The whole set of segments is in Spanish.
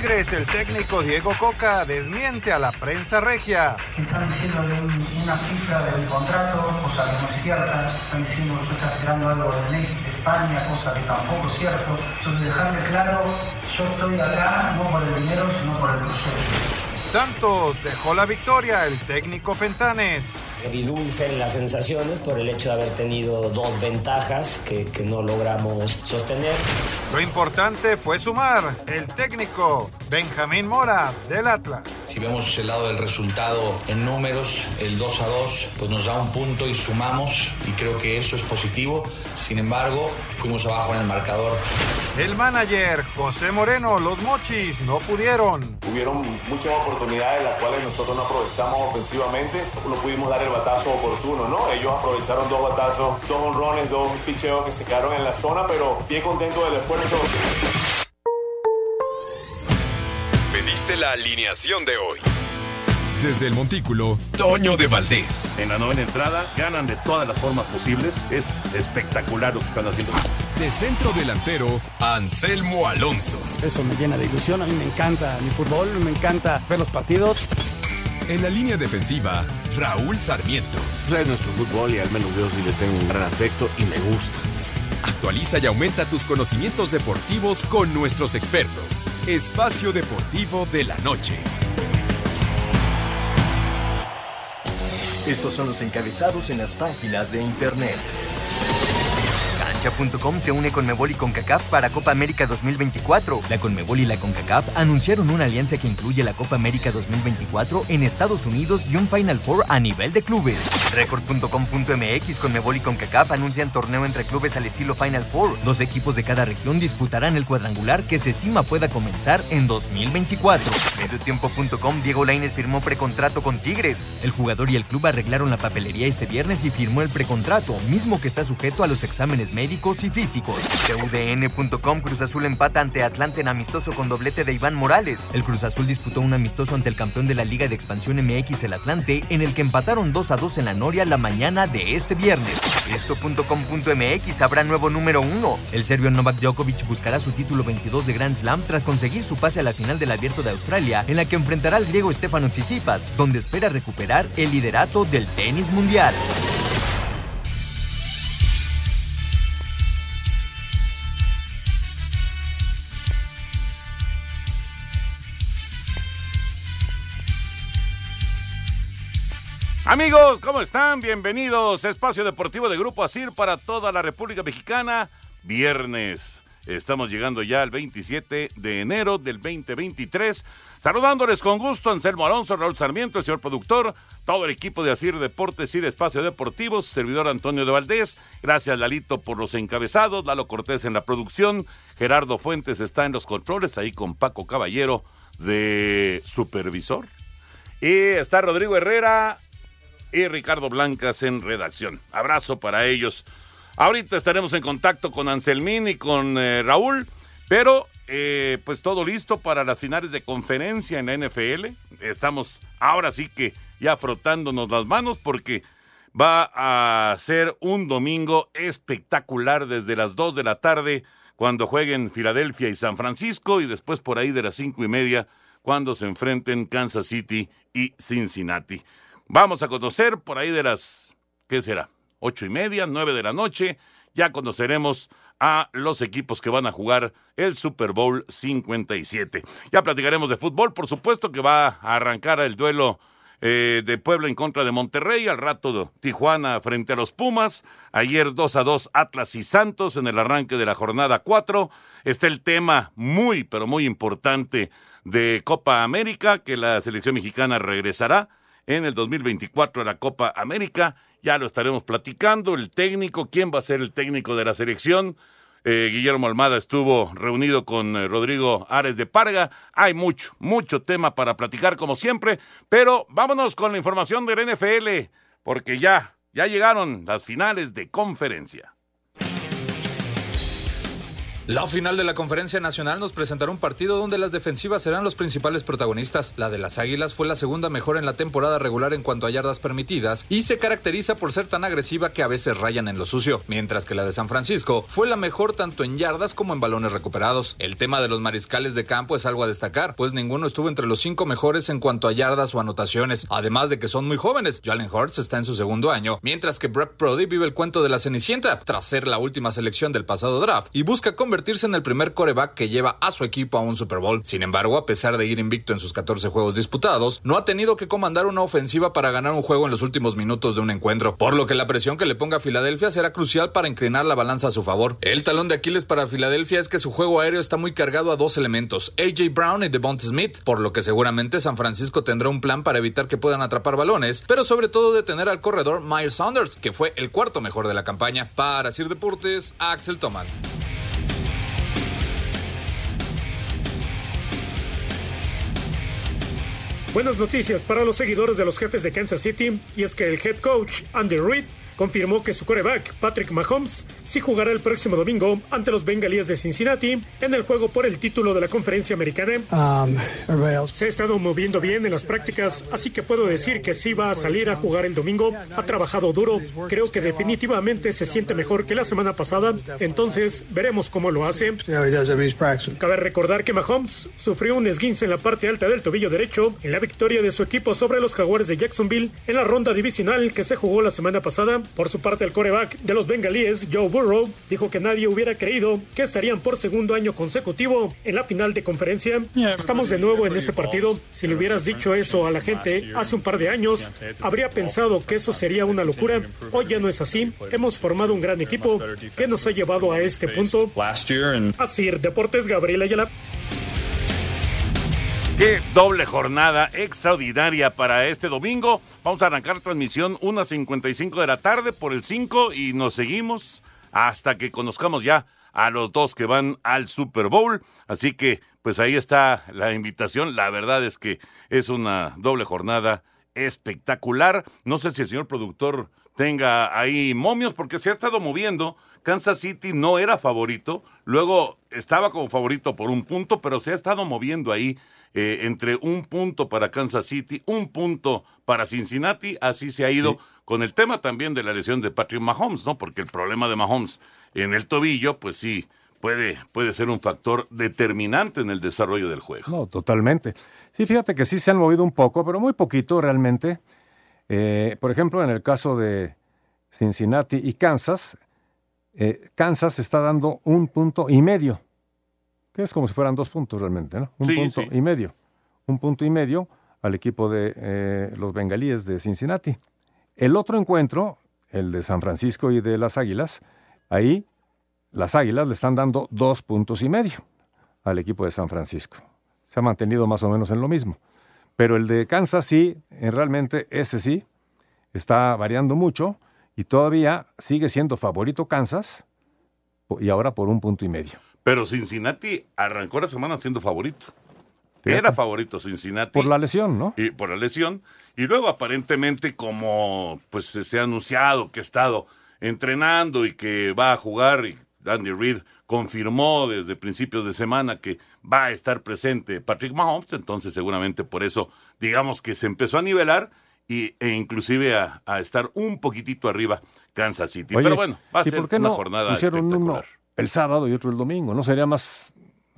Tigres, el técnico Diego Coca desmiente a la prensa regia. Están diciendo un, una cifra del contrato, cosa que no es cierta. Están diciendo que yo estoy esperando algo de, México, de España, cosa que tampoco es cierto. Entonces, dejarle claro, yo estoy acá no por el dinero, sino por el proyecto. Santos dejó la victoria, el técnico Fentanes. Agridulce las sensaciones por el hecho de haber tenido dos ventajas que, que no logramos sostener. Lo importante fue sumar, el técnico Benjamín Mora del Atlas. Si vemos el lado del resultado en números, el 2 a 2, pues nos da un punto y sumamos y creo que eso es positivo. Sin embargo, fuimos abajo en el marcador. El manager José Moreno, los mochis no pudieron. Hubieron muchas oportunidades las cuales nosotros no aprovechamos ofensivamente, no pudimos dar el batazo oportuno, ¿no? Ellos aprovecharon dos batazos, dos honrones, dos picheos que se quedaron en la zona, pero bien contento del esfuerzo. Pediste la alineación de hoy. Desde el Montículo, Toño de Valdés. En la novena entrada ganan de todas las formas posibles. Es espectacular lo que están haciendo. De centro delantero, Anselmo Alonso. Eso me llena de ilusión. A mí me encanta mi fútbol, me encanta ver los partidos. En la línea defensiva, Raúl Sarmiento. Pues es nuestro fútbol y al menos yo sí le tengo un gran afecto y me gusta. Actualiza y aumenta tus conocimientos deportivos con nuestros expertos. Espacio Deportivo de la Noche. Estos son los encabezados en las páginas de internet. Cancha.com se une con Mebol y CONCACAF para Copa América 2024. La Conmebol y la CONCACAF anunciaron una alianza que incluye la Copa América 2024 en Estados Unidos y un Final Four a nivel de clubes. Record.com.mx Conmebol y CONCACAF anuncian torneo entre clubes al estilo Final Four. Dos equipos de cada región disputarán el cuadrangular que se estima pueda comenzar en 2024. Mediotiempo.com Diego Lainez firmó precontrato con Tigres. El jugador y el club arreglaron la papelería este viernes y firmó el precontrato, mismo que está sujeto a los exámenes médicos y físicos. Cruz Azul empata ante Atlante en amistoso con doblete de Iván Morales. El Cruz Azul disputó un amistoso ante el campeón de la Liga de Expansión MX, el Atlante, en el que empataron 2 a 2 en la Noria la mañana de este viernes. Esto.com.mx habrá nuevo número 1. El serbio Novak Djokovic buscará su título 22 de Grand Slam tras conseguir su pase a la final del Abierto de Australia, en la que enfrentará al griego Stefano Tsitsipas, donde espera recuperar el liderato del tenis mundial. Amigos, ¿cómo están? Bienvenidos a Espacio Deportivo de Grupo ASIR para toda la República Mexicana. Viernes. Estamos llegando ya al 27 de enero del 2023. Saludándoles con gusto Anselmo Alonso, Raúl Sarmiento, el señor productor, todo el equipo de Asir Deportes y Espacio Deportivos, servidor Antonio de Valdés. Gracias Lalito por los encabezados, Lalo Cortés en la producción, Gerardo Fuentes está en los controles, ahí con Paco Caballero de supervisor. Y está Rodrigo Herrera y Ricardo Blancas en redacción. Abrazo para ellos. Ahorita estaremos en contacto con Anselmín y con eh, Raúl, pero eh, pues todo listo para las finales de conferencia en la NFL. Estamos ahora sí que ya frotándonos las manos porque va a ser un domingo espectacular desde las 2 de la tarde cuando jueguen Filadelfia y San Francisco y después por ahí de las cinco y media cuando se enfrenten Kansas City y Cincinnati. Vamos a conocer por ahí de las, ¿qué será? Ocho y media, nueve de la noche. Ya conoceremos a los equipos que van a jugar el Super Bowl 57. Ya platicaremos de fútbol, por supuesto que va a arrancar el duelo eh, de Puebla en contra de Monterrey, al rato Tijuana frente a los Pumas, ayer 2 a 2 Atlas y Santos en el arranque de la jornada 4. Está el tema muy, pero muy importante de Copa América, que la selección mexicana regresará en el 2024 a la Copa América. Ya lo estaremos platicando. El técnico, quién va a ser el técnico de la selección. Eh, Guillermo Almada estuvo reunido con eh, Rodrigo Ares de Parga. Hay mucho, mucho tema para platicar como siempre, pero vámonos con la información del NFL, porque ya, ya llegaron las finales de conferencia. La final de la Conferencia Nacional nos presentará un partido donde las defensivas serán los principales protagonistas. La de las Águilas fue la segunda mejor en la temporada regular en cuanto a yardas permitidas y se caracteriza por ser tan agresiva que a veces rayan en lo sucio, mientras que la de San Francisco fue la mejor tanto en yardas como en balones recuperados. El tema de los mariscales de campo es algo a destacar, pues ninguno estuvo entre los cinco mejores en cuanto a yardas o anotaciones, además de que son muy jóvenes. Jalen Hurts está en su segundo año, mientras que Brett Brody vive el cuento de la Cenicienta tras ser la última selección del pasado draft y busca convertirse en el primer coreback que lleva a su equipo a un Super Bowl. Sin embargo, a pesar de ir invicto en sus 14 juegos disputados, no ha tenido que comandar una ofensiva para ganar un juego en los últimos minutos de un encuentro, por lo que la presión que le ponga a Filadelfia será crucial para inclinar la balanza a su favor. El talón de Aquiles para Filadelfia es que su juego aéreo está muy cargado a dos elementos, AJ Brown y Devonta Smith, por lo que seguramente San Francisco tendrá un plan para evitar que puedan atrapar balones, pero sobre todo detener al corredor Miles Saunders, que fue el cuarto mejor de la campaña. Para Sir Deportes, Axel Toman. Buenas noticias para los seguidores de los jefes de Kansas City y es que el head coach Andy Reid confirmó que su coreback, Patrick Mahomes, sí jugará el próximo domingo ante los Bengalíes de Cincinnati en el juego por el título de la conferencia americana. Um, se ha estado moviendo bien en las prácticas, así que puedo decir que sí va a salir a jugar el domingo. Ha trabajado duro, creo que definitivamente se siente mejor que la semana pasada, entonces veremos cómo lo hace. Cabe recordar que Mahomes sufrió un esguince en la parte alta del tobillo derecho en la victoria de su equipo sobre los Jaguares de Jacksonville en la ronda divisional que se jugó la semana pasada. Por su parte, el coreback de los bengalíes, Joe Burrow, dijo que nadie hubiera creído que estarían por segundo año consecutivo en la final de conferencia. Estamos de nuevo en este partido. Si le hubieras dicho eso a la gente hace un par de años, habría pensado que eso sería una locura. Hoy ya no es así. Hemos formado un gran equipo que nos ha llevado a este punto. Así, Deportes Gabriel Ayala. Qué doble jornada extraordinaria para este domingo. Vamos a arrancar transmisión 1.55 de la tarde por el 5 y nos seguimos hasta que conozcamos ya a los dos que van al Super Bowl. Así que, pues ahí está la invitación. La verdad es que es una doble jornada espectacular. No sé si el señor productor tenga ahí momios porque se ha estado moviendo. Kansas City no era favorito, luego estaba como favorito por un punto, pero se ha estado moviendo ahí eh, entre un punto para Kansas City, un punto para Cincinnati, así se ha ido con el tema también de la lesión de Patrick Mahomes, ¿no? Porque el problema de Mahomes en el tobillo, pues sí, puede, puede ser un factor determinante en el desarrollo del juego. No, totalmente. Sí, fíjate que sí se han movido un poco, pero muy poquito realmente. Eh, por ejemplo, en el caso de Cincinnati y Kansas, eh, Kansas está dando un punto y medio que es como si fueran dos puntos realmente, ¿no? Un punto y medio. Un punto y medio al equipo de eh, los bengalíes de Cincinnati. El otro encuentro, el de San Francisco y de las Águilas, ahí las Águilas le están dando dos puntos y medio al equipo de San Francisco. Se ha mantenido más o menos en lo mismo. Pero el de Kansas sí, realmente ese sí, está variando mucho y todavía sigue siendo favorito Kansas y ahora por un punto y medio. Pero Cincinnati arrancó la semana siendo favorito. Era favorito Cincinnati. Por la lesión, ¿no? Y por la lesión. Y luego aparentemente como pues se ha anunciado que ha estado entrenando y que va a jugar y Andy Reid confirmó desde principios de semana que va a estar presente Patrick Mahomes, entonces seguramente por eso digamos que se empezó a nivelar y, e inclusive a, estar un poquitito arriba Kansas City. Pero bueno, va a ser una jornada espectacular el sábado y otro el domingo. ¿No sería más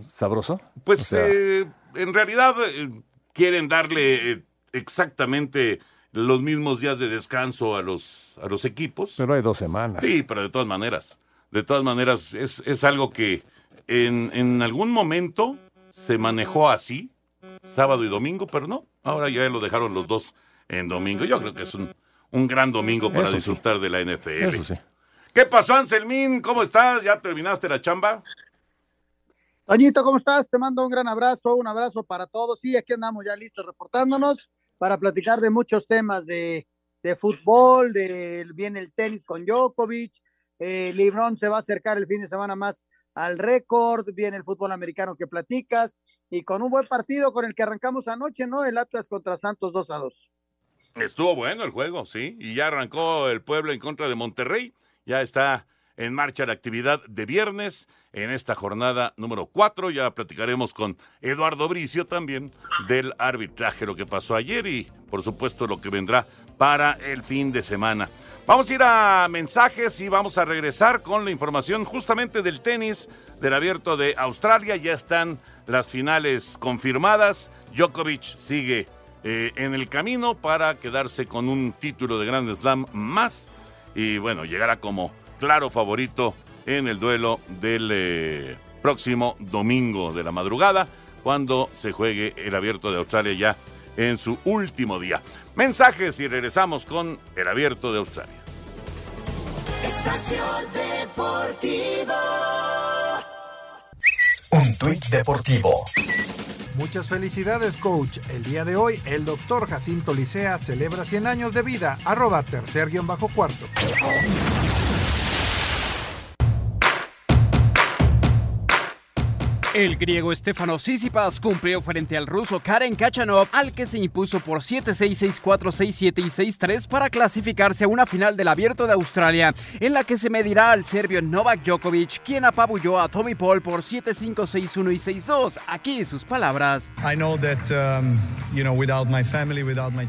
sabroso? Pues eh, en realidad eh, quieren darle eh, exactamente los mismos días de descanso a los, a los equipos. Pero hay dos semanas. Sí, pero de todas maneras. De todas maneras, es, es algo que en, en algún momento se manejó así, sábado y domingo, pero no. Ahora ya lo dejaron los dos en domingo. Yo creo que es un, un gran domingo para disfrutar de la NFL. Eso sí. ¿Qué pasó, Anselmín? ¿Cómo estás? ¿Ya terminaste la chamba? Toñito, ¿cómo estás? Te mando un gran abrazo, un abrazo para todos. Sí, aquí andamos ya listos reportándonos para platicar de muchos temas de, de fútbol, de viene el tenis con Djokovic, eh, Lebron se va a acercar el fin de semana más al récord, viene el fútbol americano que platicas y con un buen partido con el que arrancamos anoche, ¿no? El Atlas contra Santos 2 a 2. Estuvo bueno el juego, sí, y ya arrancó el pueblo en contra de Monterrey, ya está en marcha la actividad de viernes en esta jornada número 4. Ya platicaremos con Eduardo Bricio también del arbitraje, lo que pasó ayer y por supuesto lo que vendrá para el fin de semana. Vamos a ir a mensajes y vamos a regresar con la información justamente del tenis del abierto de Australia. Ya están las finales confirmadas. Djokovic sigue eh, en el camino para quedarse con un título de Grand Slam más y bueno, llegará como claro favorito en el duelo del eh, próximo domingo de la madrugada, cuando se juegue el abierto de Australia ya en su último día. Mensajes y regresamos con el abierto de Australia. Espacio Deportivo. Un tuit deportivo. Muchas felicidades, coach. El día de hoy, el doctor Jacinto Licea celebra 100 años de vida. Arroba tercer guion bajo cuarto. El griego Stefano Tsitsipas cumplió frente al ruso Karen Kachanov, al que se impuso por 7-6, 6-4, 6-7 y 6-3 para clasificarse a una final del Abierto de Australia, en la que se medirá al serbio Novak Djokovic, quien apabulló a Tommy Paul por 7-5, 6-1 y 6-2. Aquí sus palabras.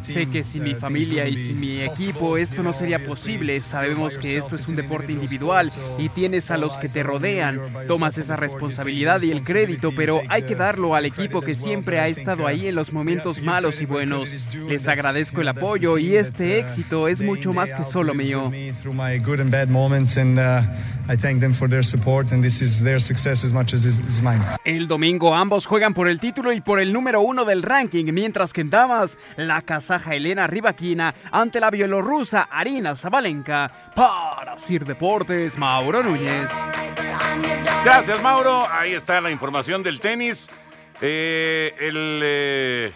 Sé que sin mi familia y sin mi equipo esto no sería posible. Sabemos que esto es un deporte individual y tienes a los que te rodean. Tomas esa responsabilidad y el crédito, pero hay que darlo al equipo que siempre ha estado ahí en los momentos malos y buenos. Les agradezco el apoyo y este éxito es mucho más que solo mío. El domingo ambos juegan por el título y por el número uno del ranking, mientras que en damas, la kazaja Elena Rivaquina ante la bielorrusa Arina Zabalenka. Para Sir Deportes, Mauro Núñez. Gracias, Mauro. Ahí está la información del tenis. Eh, el eh,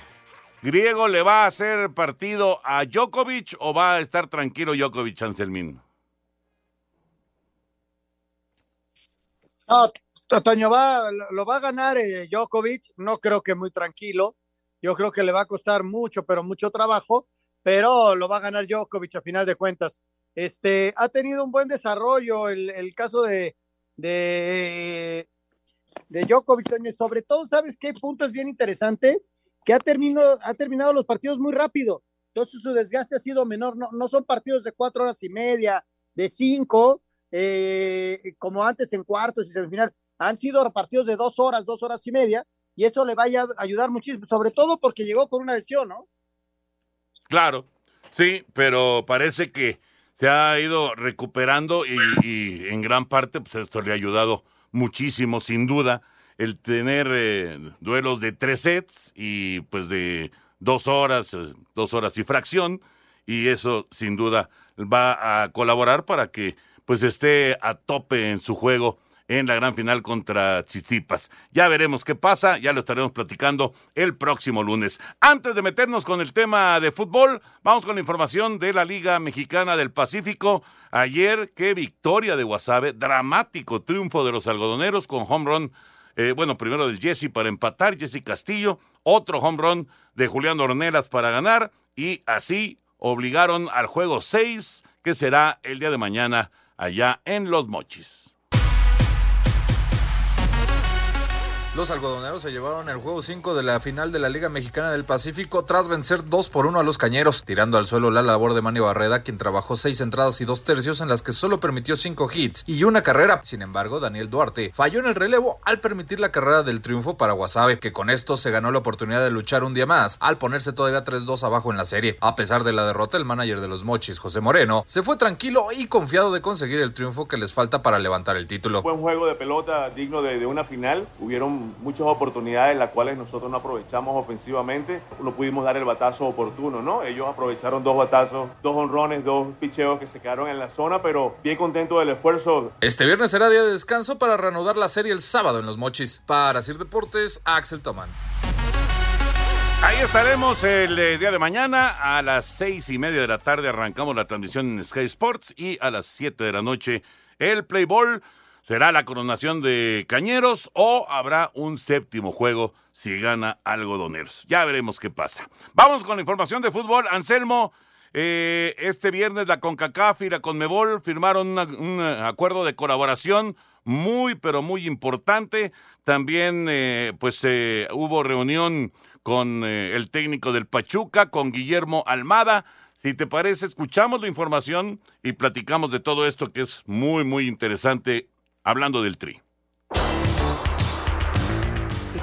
griego le va a hacer partido a Djokovic o va a estar tranquilo Djokovic, Anselmín. No, va, lo va a ganar eh, Djokovic. No creo que muy tranquilo. Yo creo que le va a costar mucho, pero mucho trabajo. Pero lo va a ganar Djokovic a final de cuentas. Este, ha tenido un buen desarrollo el caso de, de, de Djokovic, sobre todo, ¿sabes qué punto es bien interesante? Que ha terminado, ha terminado los partidos muy rápido, entonces su desgaste ha sido menor, no, no son partidos de cuatro horas y media, de cinco, eh, como antes en cuartos y semifinal, han sido partidos de dos horas, dos horas y media, y eso le vaya a ayudar muchísimo, sobre todo porque llegó con una lesión, ¿no? Claro, sí, pero parece que se ha ido recuperando y, en gran parte pues esto le ha ayudado muchísimo, sin duda, el tener eh, duelos de tres sets y pues de dos horas, eh, dos horas y fracción, y eso sin duda va a colaborar para que pues esté a tope en su juego en la gran final contra Tsitsipas. Ya veremos qué pasa, ya lo estaremos platicando el próximo lunes. Antes de meternos con el tema de fútbol, vamos con la información de la Liga Mexicana del Pacífico. Ayer, qué victoria de Guasave, dramático triunfo de los algodoneros con home run. Eh, bueno, primero del Jesse para empatar, Jesse Castillo, otro home run de Julián Ornelas para ganar y así obligaron al juego 6 que será el día de mañana allá en Los Mochis. Los algodoneros se llevaron el juego 5 de la final de la Liga Mexicana del Pacífico tras vencer 2 por 1 a los cañeros, tirando al suelo la labor de Manny Barreda, quien trabajó 6 entradas y 2 tercios en las que solo permitió 5 hits y una carrera. Sin embargo, Daniel Duarte falló en el relevo al permitir la carrera del triunfo para Guasave, que con esto se ganó la oportunidad de luchar un día más, al ponerse todavía 3-2 abajo en la serie. A pesar de la derrota, el manager de los Mochis, José Moreno, se fue tranquilo y confiado de conseguir el triunfo que les falta para levantar el título. Buen juego de pelota digno de una final. Hubieron muchas oportunidades las cuales nosotros no aprovechamos ofensivamente, no pudimos dar el batazo oportuno, ¿no? Ellos aprovecharon dos batazos, dos honrones, dos picheos que se quedaron en la zona, pero bien contento del esfuerzo. Este viernes será día de descanso para reanudar la serie el sábado en los Mochis. Para Sir Deportes, Axel Tomán. Ahí estaremos el eh, día de mañana a las seis y media de la tarde arrancamos la transmisión en Sky Sports y a las siete de la noche el Play Ball. ¿Será la coronación de Cañeros o habrá un séptimo juego si gana Algodoneros? Ya veremos qué pasa. Vamos con la información de fútbol. Anselmo, eh, este viernes la CONCACAF y la CONMEBOL firmaron un acuerdo de colaboración muy, pero muy importante. También, eh, pues, eh, hubo reunión con el técnico del Pachuca, con Guillermo Almada. Si te parece, escuchamos la información y platicamos de todo esto que es muy, muy interesante hablando del Tri.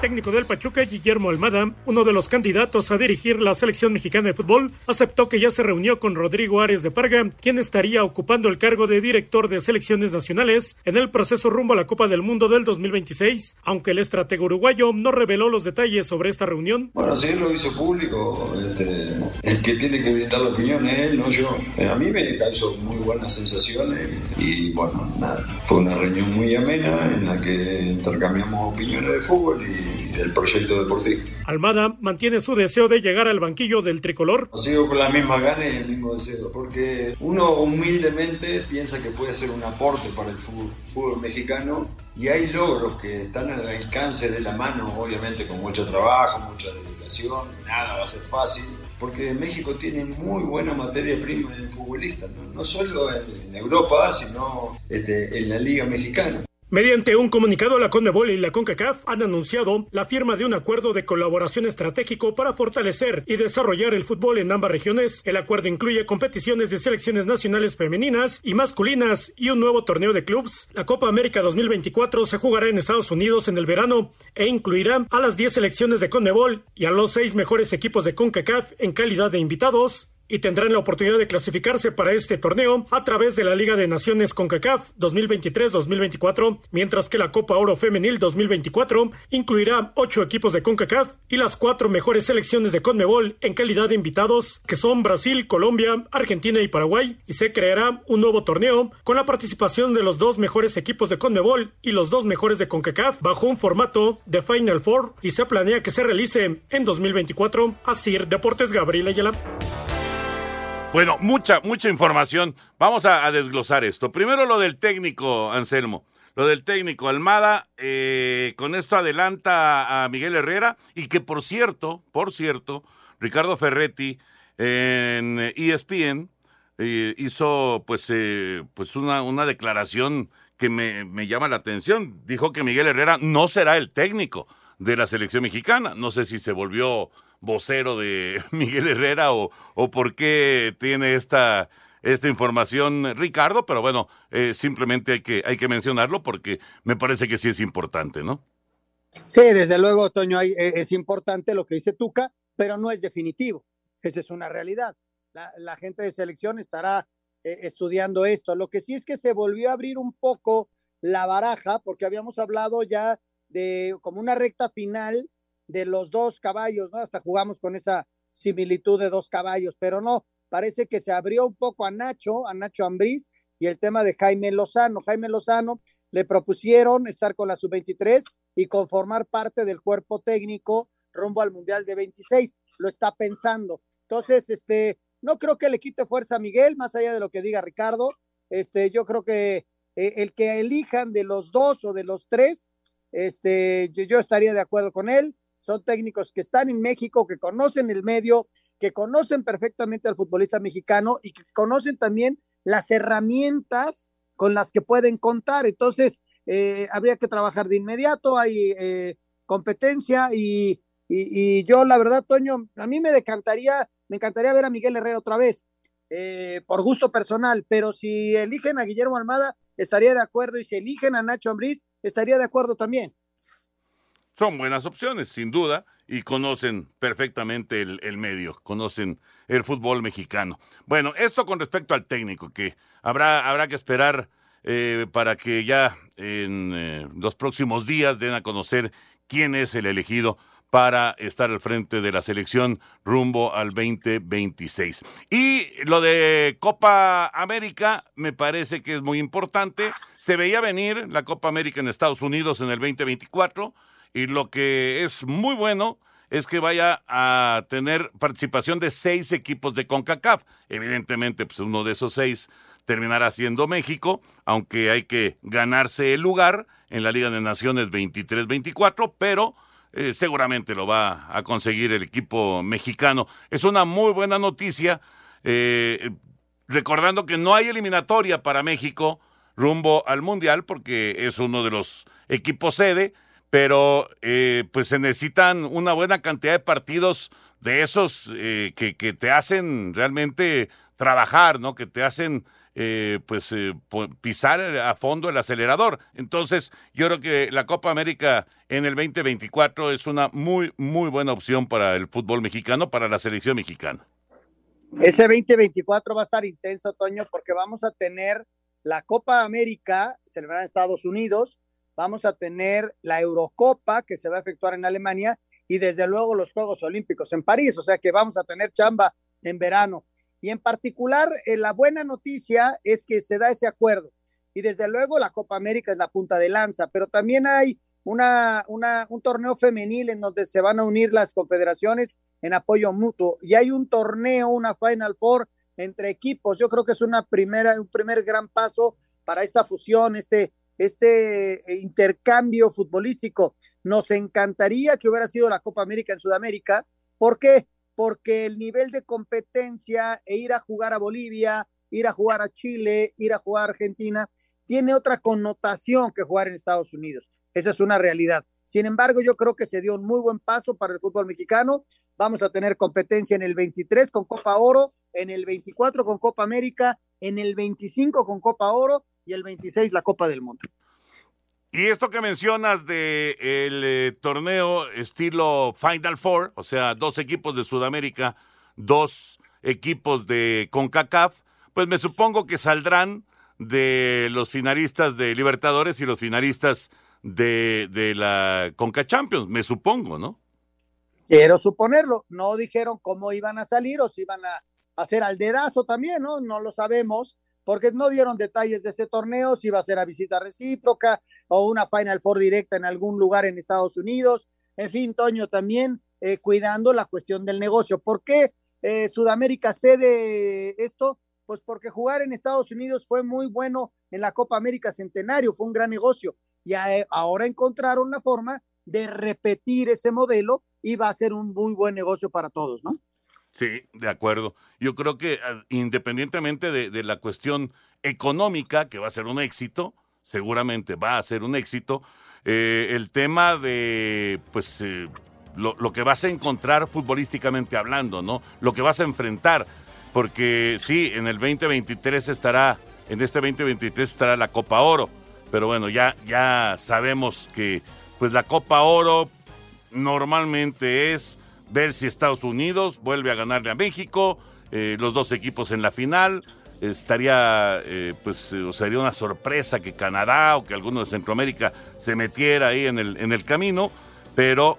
Técnico del Pachuca, Guillermo Almada, uno de los candidatos a dirigir la selección mexicana de fútbol, aceptó que ya se reunió con Rodrigo Ares de Parga, quien estaría ocupando el cargo de director de selecciones nacionales en el proceso rumbo a la Copa del Mundo del 2026, aunque el estratega uruguayo no reveló los detalles sobre esta reunión. Bueno, él lo hizo público, este, el que tiene que brindar la opinión es él, no yo. Eh, a mí me causó muy buenas sensaciones y bueno, nada, fue una reunión muy amena en la que intercambiamos opiniones de fútbol y del proyecto deportivo. Almada mantiene su deseo de llegar al banquillo del tricolor. Sigo con la misma gana y el mismo deseo, porque uno humildemente piensa que puede ser un aporte para el fútbol, mexicano y hay logros que están al alcance de la mano, obviamente con mucho trabajo, mucha dedicación, nada va a ser fácil, porque México tiene muy buena materia prima en futbolistas, no, solo en, Europa, sino este, en la Liga Mexicana. Mediante un comunicado, la CONMEBOL y la CONCACAF han anunciado la firma de un acuerdo de colaboración estratégico para fortalecer y desarrollar el fútbol en ambas regiones. El acuerdo incluye competiciones de selecciones nacionales femeninas y masculinas y un nuevo torneo de clubes. La Copa América 2024 se jugará en Estados Unidos en el verano e incluirá a las 10 selecciones de CONMEBOL y a los seis mejores equipos de CONCACAF en calidad de invitados y tendrán la oportunidad de clasificarse para este torneo a través de la Liga de Naciones CONCACAF 2023-2024, mientras que la Copa Oro Femenil 2024 incluirá ocho equipos de CONCACAF y las cuatro mejores selecciones de CONMEBOL en calidad de invitados, que son Brasil, Colombia, Argentina y Paraguay, y se creará un nuevo torneo con la participación de los dos mejores equipos de CONMEBOL y los dos mejores de CONCACAF bajo un formato de Final Four y se planea que se realice en 2024. Así, Deportes Gabriel Ayala. Bueno, mucha, mucha información. Vamos a, desglosar esto. Primero lo del técnico, Anselmo. Lo del técnico Almada, eh, con esto adelanta a Miguel Herrera y que por cierto, por cierto, Ricardo Ferretti en ESPN eh, hizo pues, eh, pues una, una declaración que me, me llama la atención. Dijo que Miguel Herrera no será el técnico de la selección mexicana. No sé si se volvió vocero de Miguel Herrera o, o por qué tiene esta, esta información Ricardo, pero bueno, eh, simplemente hay que, hay que mencionarlo porque me parece que sí es importante, ¿no? Sí, desde luego, Toño, hay, eh, es importante lo que dice Tuca, pero no es definitivo. Esa es una realidad. La, gente de selección estará eh, estudiando esto. Lo que sí es que se volvió a abrir un poco la baraja, porque habíamos hablado ya de como una recta final de los dos caballos, ¿no? Hasta jugamos con esa similitud de dos caballos, pero no, parece que se abrió un poco a Nacho, a Nacho Ambriz y el tema de Jaime Lozano. Jaime Lozano le propusieron estar con la sub-23 y conformar parte del cuerpo técnico rumbo al Mundial de 26. Lo está pensando. Entonces, este, no creo que le quite fuerza a Miguel, más allá de lo que diga Ricardo. Este, yo creo que eh, el que elijan de los dos o de los tres, este, yo estaría de acuerdo con él son técnicos que están en México, que conocen el medio, que conocen perfectamente al futbolista mexicano y que conocen también las herramientas con las que pueden contar. Entonces, eh, habría que trabajar de inmediato, hay eh, competencia y, yo, la verdad, Toño, a mí me decantaría, me encantaría ver a Miguel Herrera otra vez, eh, por gusto personal, pero si eligen a Guillermo Almada, estaría de acuerdo y si eligen a Nacho Ambriz, estaría de acuerdo también son buenas opciones, sin duda, y conocen perfectamente el, medio, conocen el fútbol mexicano. Bueno, esto con respecto al técnico, que habrá, habrá que esperar eh, para que ya en eh, los próximos días den a conocer quién es el elegido para estar al frente de la selección rumbo al 2026. Y lo de Copa América me parece que es muy importante. Se veía venir la Copa América en Estados Unidos en el 2024 y lo que es muy bueno es que vaya a tener participación de seis equipos de CONCACAF. Evidentemente, pues uno de esos seis terminará siendo México, aunque hay que ganarse el lugar en la Liga de Naciones 23-24, pero eh, seguramente lo va a conseguir el equipo mexicano. Es una muy buena noticia, eh, recordando que no hay eliminatoria para México rumbo al Mundial, porque es uno de los equipos sede, pero eh, pues se necesitan una buena cantidad de partidos de esos que, que te hacen realmente trabajar, ¿no? Que te hacen eh, pues eh, pisar a fondo el acelerador. Entonces, yo creo que la Copa América en el 2024 es una muy, muy buena opción para el fútbol mexicano, para la selección mexicana. Ese 2024 va a estar intenso, Toño, porque vamos a tener la Copa América celebrada en Estados Unidos, vamos a tener la Eurocopa que se va a efectuar en Alemania y desde luego los Juegos Olímpicos en París, o sea que vamos a tener chamba en verano. Y en particular, eh, la buena noticia es que se da ese acuerdo. Y desde luego la Copa América es la punta de lanza, pero también hay una, una, un torneo femenil en donde se van a unir las confederaciones en apoyo mutuo. Y hay un torneo, una Final Four entre equipos. Yo creo que es una primera, un primer gran paso para esta fusión, este, este eh, intercambio futbolístico. Nos encantaría que hubiera sido la Copa América en Sudamérica. ¿Por qué? porque el nivel de competencia e ir a jugar a Bolivia, ir a jugar a Chile, ir a jugar a Argentina, tiene otra connotación que jugar en Estados Unidos. Esa es una realidad. Sin embargo, yo creo que se dio un muy buen paso para el fútbol mexicano. Vamos a tener competencia en el 23 con Copa Oro, en el 24 con Copa América, en el 25 con Copa Oro y el 26 la Copa del Mundo. Y esto que mencionas de el eh, torneo estilo Final Four, o sea, dos equipos de Sudamérica, dos equipos de CONCACAF, pues me supongo que saldrán de los finalistas de Libertadores y los finalistas de, de la Conca Champions, me supongo, ¿no? Quiero suponerlo. No dijeron cómo iban a salir o si iban a hacer al dedazo también, ¿no? No lo sabemos porque no dieron detalles de ese torneo, si iba a ser a visita recíproca o una Final Four directa en algún lugar en Estados Unidos. En fin, Toño, también eh, cuidando la cuestión del negocio. ¿Por qué eh, Sudamérica cede esto? Pues porque jugar en Estados Unidos fue muy bueno en la Copa América Centenario, fue un gran negocio. Y ahora encontraron la forma de repetir ese modelo y va a ser un muy buen negocio para todos, ¿no? Sí, de acuerdo. Yo creo que ah, independientemente de, la cuestión económica, que va a ser un éxito, seguramente va a ser un éxito, eh, el tema de, pues, eh, lo, lo, que vas a encontrar futbolísticamente hablando, ¿no? Lo que vas a enfrentar, porque sí, en el 2023 estará, en este 2023 estará la Copa Oro, pero bueno, ya, ya sabemos que, pues, la Copa Oro normalmente es ver si Estados Unidos vuelve a ganarle a México, eh, los dos equipos en la final. Estaría, eh, pues, eh, sería una sorpresa que Canadá o que alguno de Centroamérica se metiera ahí en el, en el camino, pero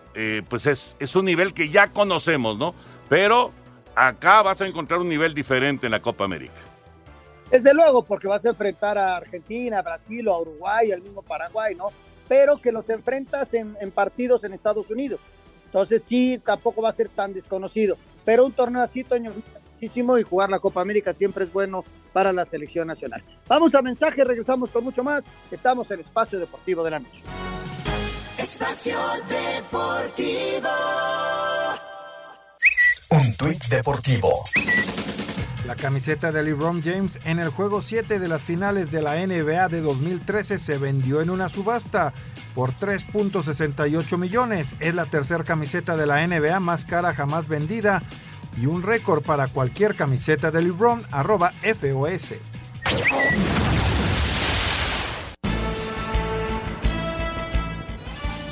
pues es, es un nivel que ya conocemos, ¿no? Pero acá vas a encontrar un nivel diferente en la Copa América. Desde luego, porque vas a enfrentar a Argentina, Brasil o a Uruguay, al mismo Paraguay, ¿no? Pero que los enfrentas en, en partidos en Estados Unidos. Entonces sí, tampoco va a ser tan desconocido. Pero un torneo así, Toño, muchísimo y jugar la Copa América siempre es bueno para la selección nacional. Vamos a mensaje, regresamos con mucho más. Estamos en Espacio Deportivo de la Noche. Espacio Deportivo. Un tuit deportivo. La camiseta de LeBron James en el juego 7 de las finales de la NBA de 2013 se vendió en una subasta por 3.68 millones. Es la tercera camiseta de la NBA más cara jamás vendida y un récord para cualquier camiseta de LeBron, arroba FOS.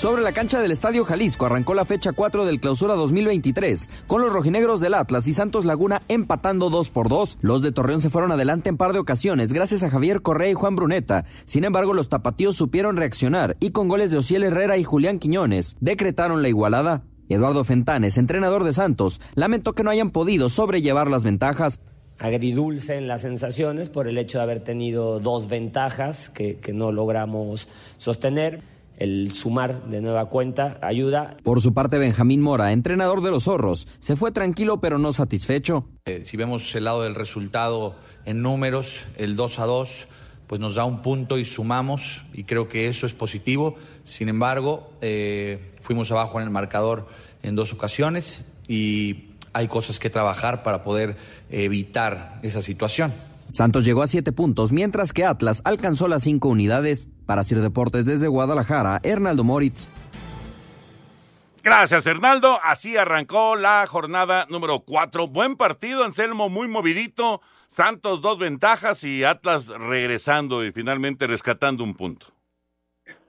Sobre la cancha del Estadio Jalisco arrancó la fecha 4 del Clausura 2023, con los rojinegros del Atlas y Santos Laguna empatando 2 por 2. Los de Torreón se fueron adelante en par de ocasiones gracias a Javier Correa y Juan Bruneta. Sin embargo, los tapatíos supieron reaccionar y con goles de Ociel Herrera y Julián Quiñones decretaron la igualada. Eduardo Fentanes, entrenador de Santos, lamentó que no hayan podido sobrellevar las ventajas agridulce en las sensaciones por el hecho de haber tenido dos ventajas que, que no logramos sostener. El sumar de nueva cuenta ayuda. Por su parte, Benjamín Mora, entrenador de los zorros, se fue tranquilo pero no satisfecho. Eh, si vemos el lado del resultado en números, el 2 a 2, pues nos da un punto y sumamos y creo que eso es positivo. Sin embargo, eh, fuimos abajo en el marcador en dos ocasiones y hay cosas que trabajar para poder evitar esa situación. Santos llegó a siete puntos, mientras que Atlas alcanzó las cinco unidades. Para Sir Deportes desde Guadalajara, Hernaldo Moritz. Gracias, Hernaldo. Así arrancó la jornada número cuatro. Buen partido, Anselmo, muy movidito. Santos dos ventajas y Atlas regresando y finalmente rescatando un punto.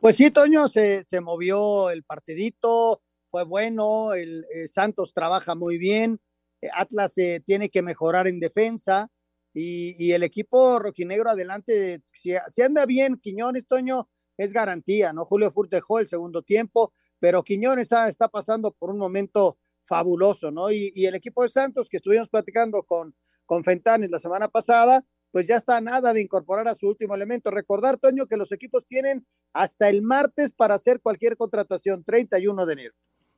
Pues sí, Toño, se, se movió el partidito, fue bueno, el eh, Santos trabaja muy bien, eh, Atlas eh, tiene que mejorar en defensa y, y el equipo rojinegro adelante, si, anda bien Quiñones, Toño, es garantía, ¿no? Julio Furt dejó el segundo tiempo, pero Quiñones está, pasando por un momento fabuloso, ¿no? Y, el equipo de Santos, que estuvimos platicando con, con Fentanes la semana pasada, pues ya está nada de incorporar a su último elemento. Recordar, Toño, que los equipos tienen hasta el martes para hacer cualquier contratación, 31 de enero.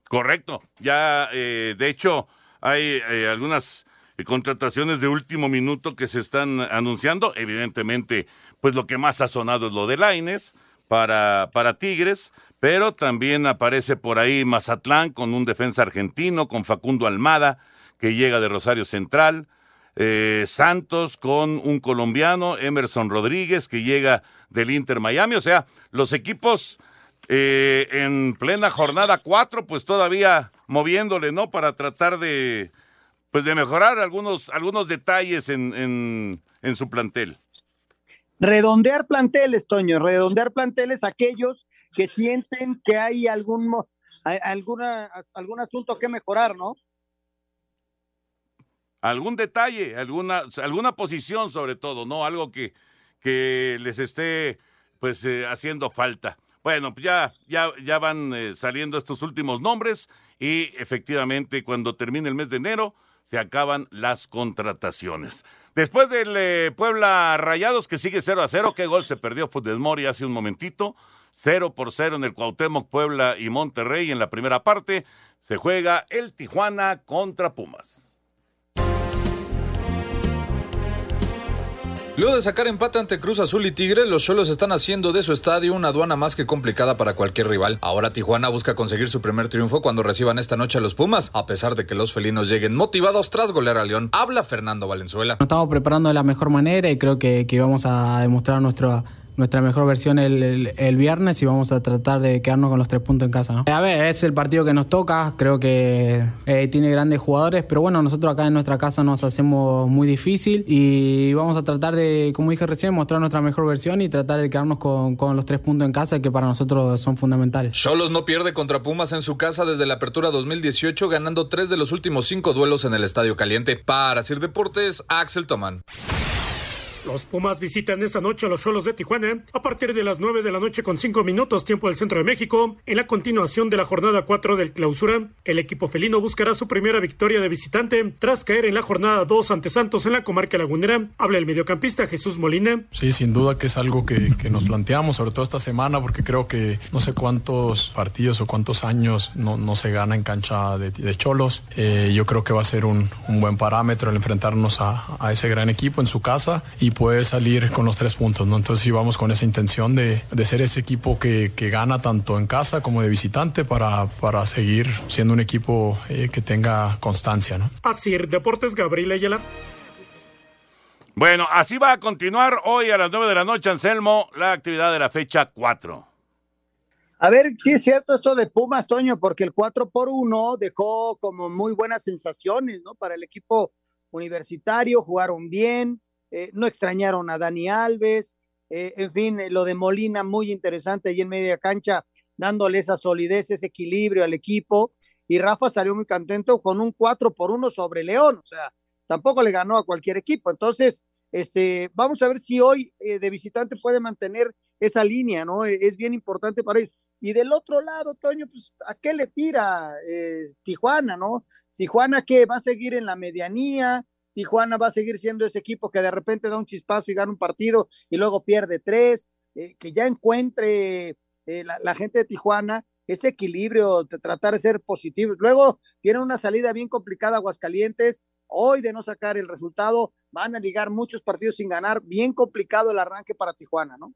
Correcto. Ya, eh, de hecho, hay eh, algunas contrataciones de último minuto que se están anunciando. Evidentemente, pues lo que más ha sonado es lo de Laines para, para Tigres, pero también aparece por ahí Mazatlán con un defensa argentino, con Facundo Almada, que llega de Rosario Central. Eh, Santos con un colombiano, Emerson Rodríguez, que llega del Inter Miami. O sea, los equipos eh, en plena jornada 4, pues todavía moviéndole, ¿no? Para tratar de, pues de mejorar algunos, algunos detalles en, en, en su plantel. Redondear planteles, Toño, redondear planteles aquellos que sienten que hay algún, alguna, algún asunto que mejorar, ¿no? Algún detalle, alguna, alguna posición sobre todo, ¿no? Algo que, que les esté pues eh, haciendo falta. Bueno, ya, ya, ya van eh, saliendo estos últimos nombres y efectivamente cuando termine el mes de enero se acaban las contrataciones. Después del eh, Puebla Rayados que sigue 0 a 0, qué gol se perdió Mori hace un momentito. 0 por 0 en el Cuauhtémoc, Puebla y Monterrey en la primera parte. Se juega el Tijuana contra Pumas. Luego de sacar empate ante Cruz Azul y Tigre, los Cholos están haciendo de su estadio una aduana más que complicada para cualquier rival. Ahora Tijuana busca conseguir su primer triunfo cuando reciban esta noche a los Pumas, a pesar de que los felinos lleguen motivados tras golear a León. Habla Fernando Valenzuela. Nos estamos preparando de la mejor manera y creo que, que vamos a demostrar nuestro nuestra mejor versión el, el, viernes y vamos a tratar de quedarnos con los tres puntos en casa. ¿no? A ver, es el partido que nos toca, creo que eh, tiene grandes jugadores, pero bueno, nosotros acá en nuestra casa nos hacemos muy difícil y vamos a tratar de, como dije recién, mostrar nuestra mejor versión y tratar de quedarnos con, con los tres puntos en casa que para nosotros son fundamentales. Cholos no pierde contra Pumas en su casa desde la apertura 2018, ganando tres de los últimos cinco duelos en el Estadio Caliente. Para Sir Deportes, Axel Tomán. Los Pumas visitan esta noche a los Cholos de Tijuana a partir de las 9 de la noche con 5 minutos tiempo del centro de México. En la continuación de la jornada 4 del clausura, el equipo felino buscará su primera victoria de visitante tras caer en la jornada 2 ante Santos en la comarca lagunera. Habla el mediocampista Jesús Molina. Sí, sin duda que es algo que, que nos planteamos, sobre todo esta semana, porque creo que no sé cuántos partidos o cuántos años no, no se gana en cancha de, Cholos. Eh, yo creo que va a ser un, un buen parámetro el enfrentarnos a, a ese gran equipo en su casa y poder salir con los tres puntos, ¿no? Entonces íbamos con esa intención de, de ser ese equipo que, que, gana tanto en casa como de visitante para, para seguir siendo un equipo eh, que tenga constancia, ¿no? Así, Deportes Gabriel Ayala. Bueno, así va a continuar hoy a las 9 de la noche, Anselmo, la actividad de la fecha 4. A ver, sí es cierto esto de Pumas, Toño, porque el 4 por 1 dejó como muy buenas sensaciones, ¿no? Para el equipo universitario, jugaron bien, eh, no extrañaron a Dani Alves, eh, en fin, eh, lo de Molina muy interesante ahí en media cancha, dándole esa solidez, ese equilibrio al equipo, y Rafa salió muy contento con un 4 por 1 sobre León, o sea, tampoco le ganó a cualquier equipo, entonces, este, vamos a ver si hoy de visitante puede mantener esa línea, ¿no? Es bien importante para ellos. Y del otro lado, Toño, pues, ¿a qué le tira Tijuana, no? Tijuana que va a seguir en la medianía, Tijuana va a seguir siendo ese equipo que de repente da un chispazo y gana un partido y luego pierde tres, eh, que ya encuentre eh, la, gente de Tijuana, ese equilibrio, de tratar de ser positivos. Luego tienen una salida bien complicada Aguascalientes, hoy de no sacar el resultado, van a ligar muchos partidos sin ganar, bien complicado el arranque para Tijuana, ¿no?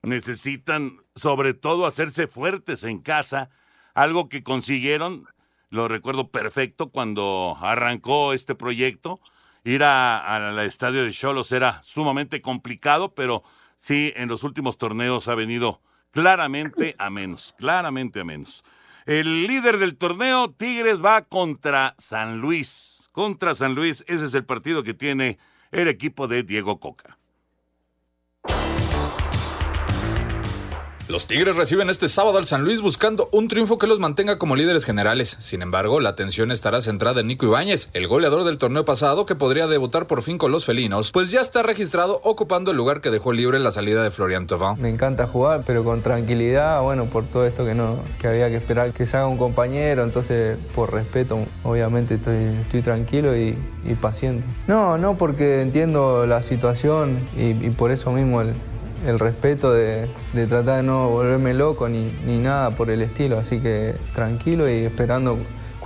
Necesitan sobre todo hacerse fuertes en casa, algo que consiguieron, lo recuerdo perfecto cuando arrancó este proyecto, ir al estadio de Cholos era sumamente complicado, pero sí, en los últimos torneos ha venido claramente a menos, claramente a menos. El líder del torneo, Tigres, va contra San Luis. Contra San Luis, ese es el partido que tiene el equipo de Diego Coca. Los Tigres reciben este sábado al San Luis buscando un triunfo que los mantenga como líderes generales. Sin embargo, la atención estará centrada en Nico Ibáñez, el goleador del torneo pasado que podría debutar por fin con los felinos, pues ya está registrado ocupando el lugar que dejó libre la salida de Florian Thauvin. Me encanta jugar, pero con tranquilidad, bueno, por todo esto que no que había que esperar que se haga un compañero, entonces por respeto, obviamente estoy, estoy tranquilo y, paciente. No, no porque entiendo la situación y, y por eso mismo el, el respeto de, tratar de no volverme loco ni, ni nada por el estilo, así que tranquilo y esperando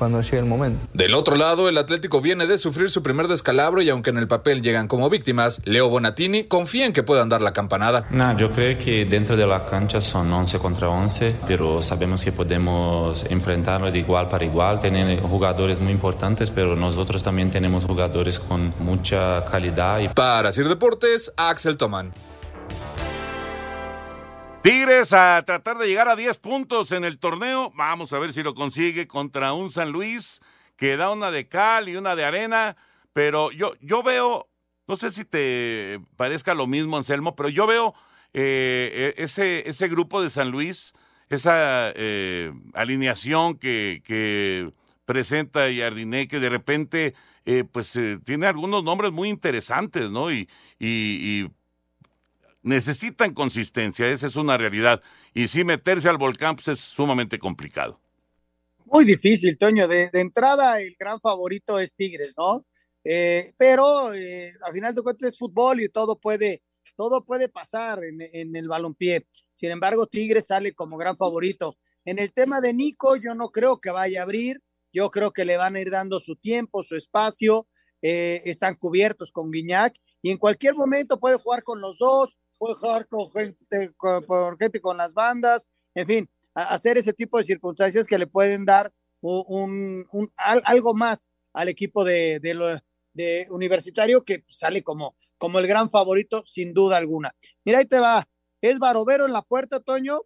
cuando llegue el momento. Del otro lado, el Atlético viene de sufrir su primer descalabro y aunque en el papel llegan como víctimas, Leo Bonatini confía en que puedan dar la campanada. No, yo creo que dentro de la cancha son 11 contra 11, pero sabemos que podemos enfrentarlo de igual para igual. Tienen jugadores muy importantes, pero nosotros también tenemos jugadores con mucha calidad. Y... Para Sir Deportes, Axel Tomán. Tigres a tratar de llegar a 10 puntos en el torneo. Vamos a ver si lo consigue contra un San Luis que da una de cal y una de arena. Pero yo, yo veo, no sé si te parezca lo mismo, Anselmo, pero yo veo eh, e, ese, ese grupo de San Luis, esa eh, alineación que, que presenta Yardiné, que de repente eh, pues tiene algunos nombres muy interesantes, ¿no? Y, y, y necesitan consistencia, esa es una realidad. Y sí, meterse al volcán pues, es sumamente complicado. Muy difícil, Toño. De, entrada, el gran favorito es Tigres, ¿no? Eh, pero eh, al final de cuentas es fútbol y todo puede, todo puede pasar en, el balompié. Sin embargo, Tigres sale como gran favorito. En el tema de Nico, yo no creo que vaya a abrir. Yo creo que le van a ir dando su tiempo, su espacio. Eh, están cubiertos con Guiñac y en cualquier momento puede jugar con los dos jugar con gente, con, gente con las bandas, en fin, hacer ese tipo de circunstancias que le pueden dar un, algo más al equipo de, de, universitario que sale como, como el gran favorito sin duda alguna. Mira, ahí te va, es Barovero en la puerta, Toño,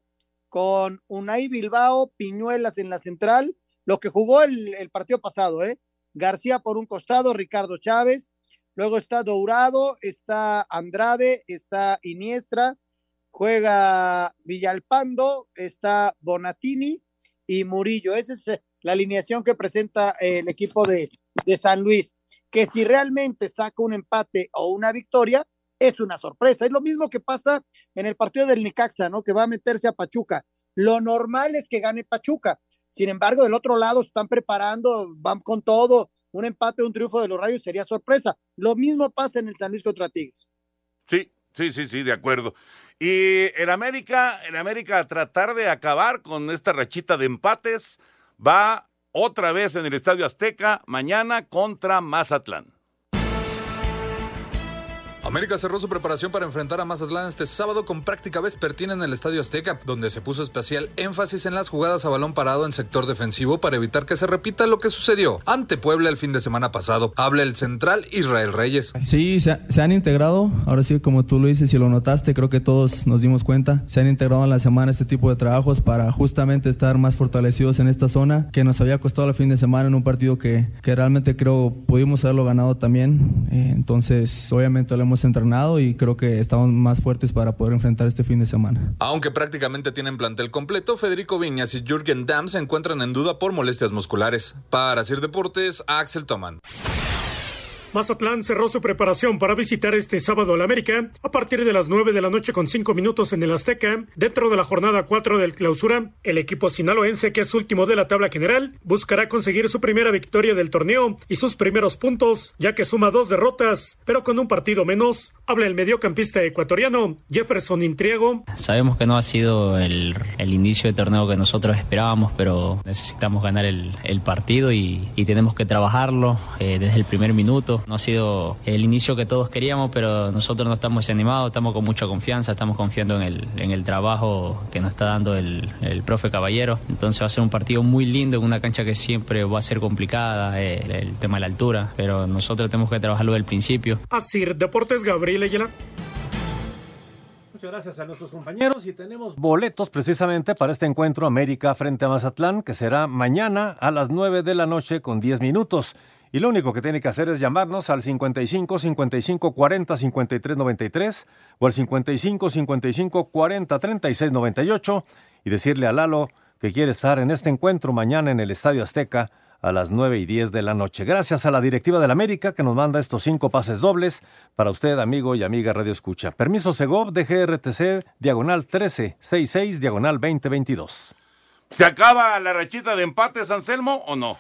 con Unai Bilbao, Piñuelas en la central, lo que jugó el, el partido pasado, ¿eh? García por un costado, Ricardo Chávez, Luego está Dourado, está Andrade, está Iniestra, juega Villalpando, está Bonatini y Murillo. Esa es eh, la alineación que presenta el equipo de, de San Luis. Que si realmente saca un empate o una victoria, es una sorpresa. Es lo mismo que pasa en el partido del Nicaxa, ¿no? Que va a meterse a Pachuca. Lo normal es que gane Pachuca. Sin embargo, del otro lado se están preparando, van con todo, un empate o un triunfo de los Rayos sería sorpresa. Lo mismo pasa en el San Luis contra Tigres. Sí, sí, sí, sí, de acuerdo. Y el América, el América a tratar de acabar con esta rachita de empates, va otra vez en el Estadio Azteca mañana contra Mazatlán. América cerró su preparación para enfrentar a Mazatlán este sábado con práctica vespertina en el Estadio Azteca, donde se puso especial énfasis en las jugadas a balón parado en sector defensivo para evitar que se repita lo que sucedió ante Puebla el fin de semana pasado. Habla el central Israel Reyes. Sí, se, han integrado, ahora sí como tú lo dices y lo notaste, creo que todos nos dimos cuenta, se han integrado en la semana este tipo de trabajos para justamente estar más fortalecidos en esta zona, que nos había costado el fin de semana en un partido que, que realmente creo pudimos haberlo ganado también. Eh, entonces, obviamente lo hemos entrenado y creo que estamos más fuertes para poder enfrentar este fin de semana. Aunque prácticamente tienen plantel completo, Federico Viñas y Jürgen Damm se encuentran en duda por molestias musculares. Para Sir Deportes, Axel Toman. Mazatlán cerró su preparación para visitar este sábado al América a partir de las 9 de la noche con 5 minutos en el Azteca. Dentro de la jornada 4 del clausura, el equipo sinaloense, que es último de la tabla general, buscará conseguir su primera victoria del torneo y sus primeros puntos, ya que suma dos derrotas, pero con un partido menos. Habla el mediocampista ecuatoriano Jefferson Intriego. Sabemos que no ha sido el, inicio de torneo que nosotros esperábamos, pero necesitamos ganar el, partido y, tenemos que trabajarlo eh, desde el primer minuto no ha sido el inicio que todos queríamos, pero nosotros no estamos animados, estamos con mucha confianza, estamos confiando en el, en el trabajo que nos está dando el, el profe Caballero. Entonces va a ser un partido muy lindo en una cancha que siempre va a ser complicada, eh, el, tema de la altura, pero nosotros tenemos que trabajarlo desde el principio. Así, Deportes Gabriel Ayala. Muchas gracias a nuestros compañeros y tenemos boletos precisamente para este encuentro América frente a Mazatlán que será mañana a las 9 de la noche con 10 minutos. Y lo único que tiene que hacer es llamarnos al 55 55 40 53 93 o al 55 55 40 36 98 y decirle a Lalo que quiere estar en este encuentro mañana en el Estadio Azteca a las 9 y 10 de la noche. Gracias a la directiva de la América que nos manda estos cinco pases dobles para usted, amigo y amiga Radio Escucha. Permiso Segov de GRTC, diagonal 1366, diagonal 2022. ¿Se acaba la rachita de empate, Anselmo, o no?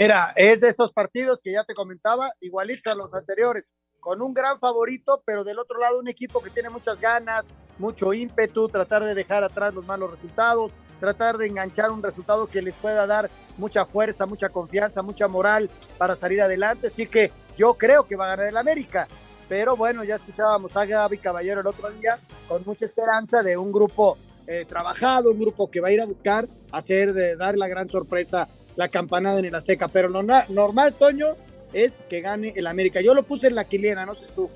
Mira, es de estos partidos que ya te comentaba, igualitos a los anteriores, con un gran favorito, pero del otro lado un equipo que tiene muchas ganas, mucho ímpetu, tratar de dejar atrás los malos resultados, tratar de enganchar un resultado que les pueda dar mucha fuerza, mucha confianza, mucha moral para salir adelante. Así que yo creo que va a ganar el América. Pero bueno, ya escuchábamos a Gaby Caballero el otro día con mucha esperanza de un grupo eh, trabajado, un grupo que va a ir a buscar hacer, de dar la gran sorpresa la campanada en el Azteca, pero lo normal, Toño, es que gane el América. Yo lo puse en la quiliena, no sé tú.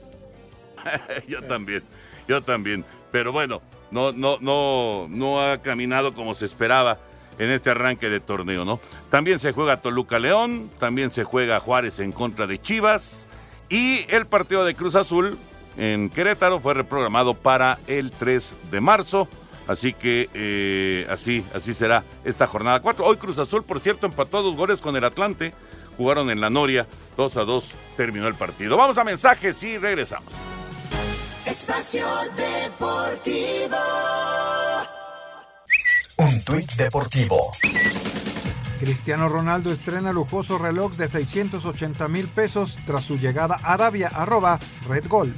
yo también, yo también. Pero bueno, no, no, no, no ha caminado como se esperaba en este arranque de torneo, ¿no? También se juega Toluca León, también se juega Juárez en contra de Chivas y el partido de Cruz Azul en Querétaro fue reprogramado para el 3 de marzo. Así que eh, así, así será esta jornada 4. Hoy Cruz Azul, por cierto, empató dos goles con el Atlante. Jugaron en la Noria. 2 a 2 terminó el partido. Vamos a mensajes y regresamos. Espacio Deportivo. Un tuit deportivo. Cristiano Ronaldo estrena lujoso reloj de 680 mil pesos tras su llegada a Arabia, arroba Red Gol.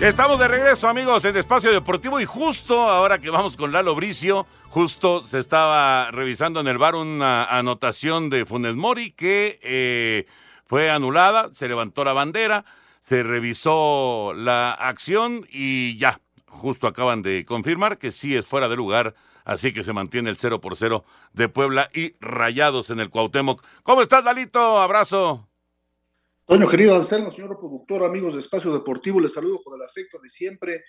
Estamos de regreso, amigos, en Espacio Deportivo y justo ahora que vamos con Lalo Bricio, justo se estaba revisando en el bar una anotación de Funes Mori que eh, fue anulada, se levantó la bandera, se revisó la acción y ya, justo acaban de confirmar que sí es fuera de lugar, así que se mantiene el 0 por 0 de Puebla y Rayados en el Cuauhtémoc. ¿Cómo estás, Lalito? Abrazo. Toño, querido Anselmo, señor productor, amigos de Espacio Deportivo, les saludo con el afecto de siempre.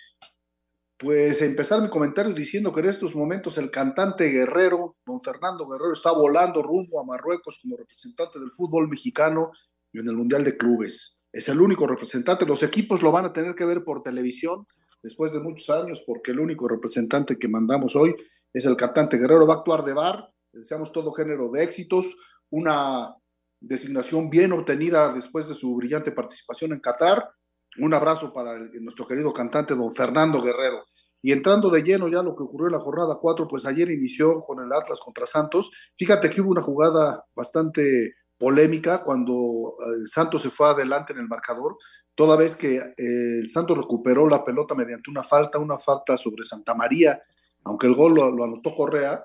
Pues empezar mi comentario diciendo que en estos momentos el cantante guerrero, don Fernando Guerrero, está volando rumbo a Marruecos como representante del fútbol mexicano y en el Mundial de Clubes. Es el único representante. Los equipos lo van a tener que ver por televisión después de muchos años, porque el único representante que mandamos hoy es el cantante guerrero. Va a actuar de bar. deseamos todo género de éxitos. Una designación bien obtenida después de su brillante participación en Qatar. Un abrazo para nuestro querido cantante don Fernando Guerrero. Y entrando de lleno ya lo que ocurrió en la jornada 4, pues ayer inició con el Atlas contra Santos. Fíjate que hubo una jugada bastante polémica cuando el eh, Santos se fue adelante en el marcador, toda vez que eh, el Santos recuperó la pelota mediante una falta, una falta sobre Santa María, aunque el gol lo anotó Correa,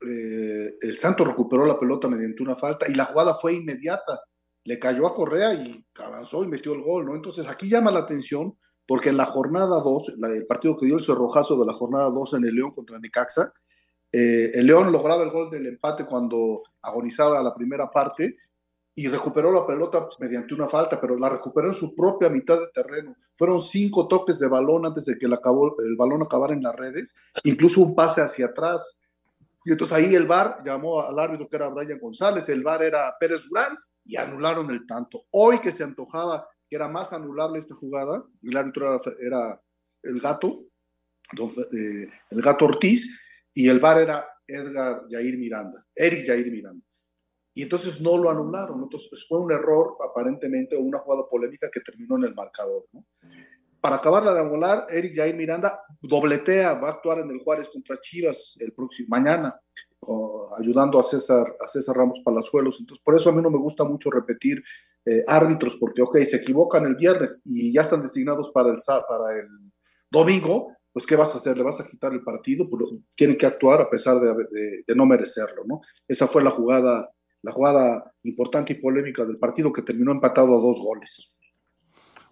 eh, el Santos recuperó la pelota mediante una falta y la jugada fue inmediata. Le cayó a Correa y avanzó y metió el gol, ¿no? Entonces aquí llama la atención porque en la jornada 2, el partido que dio el cerrojazo de la jornada 2 en el León contra Necaxa, eh, el León lograba el gol del empate cuando agonizaba la primera parte y recuperó la pelota mediante una falta, pero la recuperó en su propia mitad de terreno. Fueron cinco toques de balón antes de que el, balón acabara en las redes, incluso un pase hacia atrás. Y entonces ahí el VAR llamó al árbitro que era Brian González, el VAR era Pérez Durán y anularon el tanto. Hoy que se antojaba que era más anulable esta jugada, el árbitro era, el gato, eh, el gato Ortiz, y el VAR era Edgar Jair Miranda, Eric Jair Miranda. Y entonces no lo anularon. Entonces fue un error, aparentemente, o una jugada polémica que terminó en el marcador. Para acabarla de volar, Eric Jair Miranda dobletea, va a actuar en el Juárez contra Chivas el próximo mañana, ayudando a César, a César Ramos Palazuelos. Entonces, por eso a mí no me gusta mucho repetir eh, árbitros, porque, ok, se equivocan el viernes y ya están designados para el, para el domingo, pues ¿qué vas a hacer? ¿Le vas a quitar el partido? Pues tienen que actuar a pesar de, de, no merecerlo, ¿no? Esa fue la jugada, la jugada importante y polémica del partido que terminó empatado a dos goles.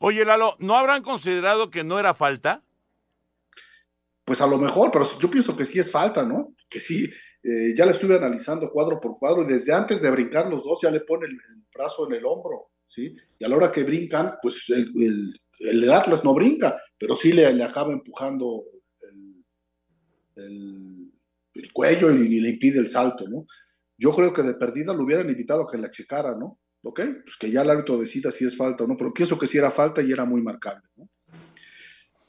Oye, Lalo, ¿no habrán considerado que no era falta? Pues a lo mejor, pero yo pienso que sí es falta, ¿no? Que sí, eh, ya le estuve analizando cuadro por cuadro y desde antes de brincar los dos ya le pone el, brazo en el hombro, ¿sí? Y a la hora que brincan, pues el, Atlas no brinca, pero sí le, acaba empujando el, cuello y, le impide el salto, ¿no? Yo creo que de perdida lo hubieran invitado a que la checara, ¿no? ¿Ok? Pues que ya el árbitro decida si es falta o no, pero pienso que sí era falta y era muy marcable, ¿no?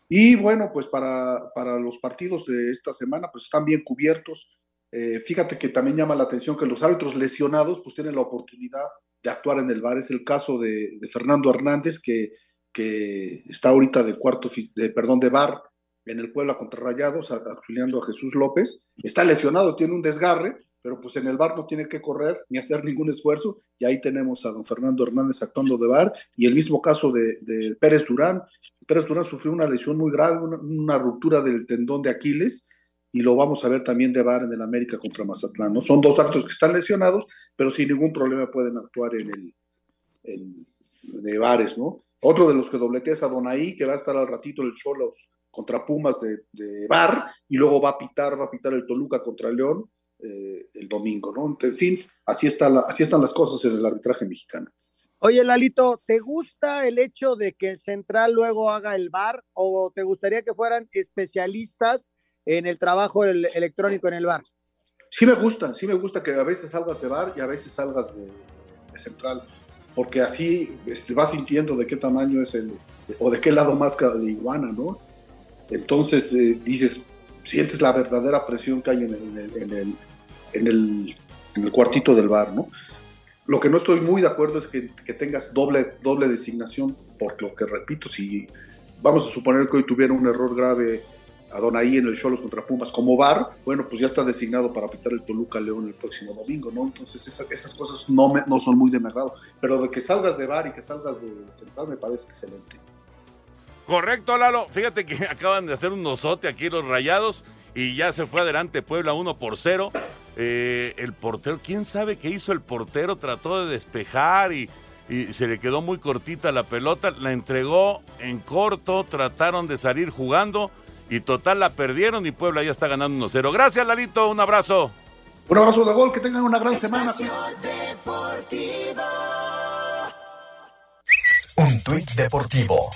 Y bueno, pues para, para los partidos de esta semana, pues están bien cubiertos. Eh, fíjate que también llama la atención que los árbitros lesionados pues tienen la oportunidad de actuar en el bar. Es el caso de, Fernando Hernández, que, que, está ahorita de cuarto, de, perdón, de bar en el Puebla contra Rayados, auxiliando a Jesús López. Está lesionado, tiene un desgarre, pero pues en el bar no tiene que correr ni hacer ningún esfuerzo. Y ahí tenemos a don Fernando Hernández actuando de bar. Y el mismo caso de, Pérez Durán. Pérez Durán sufrió una lesión muy grave, una, ruptura del tendón de Aquiles y lo vamos a ver también de VAR en el América contra Mazatlán. ¿no? Son dos actos que están lesionados, pero sin ningún problema pueden actuar en el de VARes, ¿no? Otro de los que dobletea es a Donaí, que va a estar al ratito el Cholos contra Pumas de, de VAR, y luego va a pitar, va a pitar el Toluca contra León eh, el domingo, ¿no? En fin, así, está así están las cosas en el arbitraje mexicano. Oye, Lalito, ¿te gusta el hecho de que el central luego haga el VAR o te gustaría que fueran especialistas en el trabajo electrónico en el bar. Sí me gusta, sí me gusta que a veces salgas de bar y a veces salgas de, central, porque así este, vas sintiendo de qué tamaño es el, o de qué lado más de iguana, ¿no? Entonces eh, dices, sientes la verdadera presión que hay en el, en el, en el, en el cuartito del bar, ¿no? Lo que no estoy muy de acuerdo es que, que, tengas doble, doble designación, porque lo que repito, si vamos a suponer que hoy tuviera un error grave a Donaí en el Cholos contra Pumas como VAR, bueno, pues ya está designado para pitar el Toluca León el próximo domingo, ¿no? Entonces esas cosas no, me, no son muy de mi agrado, pero de que salgas de VAR y que salgas de central me parece excelente. Correcto, Lalo. Fíjate que acaban de hacer un nosote aquí los rayados y ya se fue adelante Puebla 1 por 0. Eh, el portero, ¿quién sabe qué hizo el portero? Trató de despejar y, y se le quedó muy cortita la pelota, la entregó en corto, trataron de salir jugando y total la perdieron y Puebla ya está ganando 1-0. Gracias, Lalito, un abrazo. Un abrazo de gol, que tengan una gran semana. Un tuit deportivo.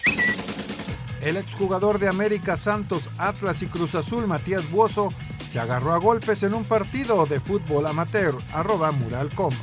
El exjugador de América Santos, Atlas y Cruz Azul, Matías Buoso, se agarró a golpes en un partido de fútbol amateur, arroba muralcom.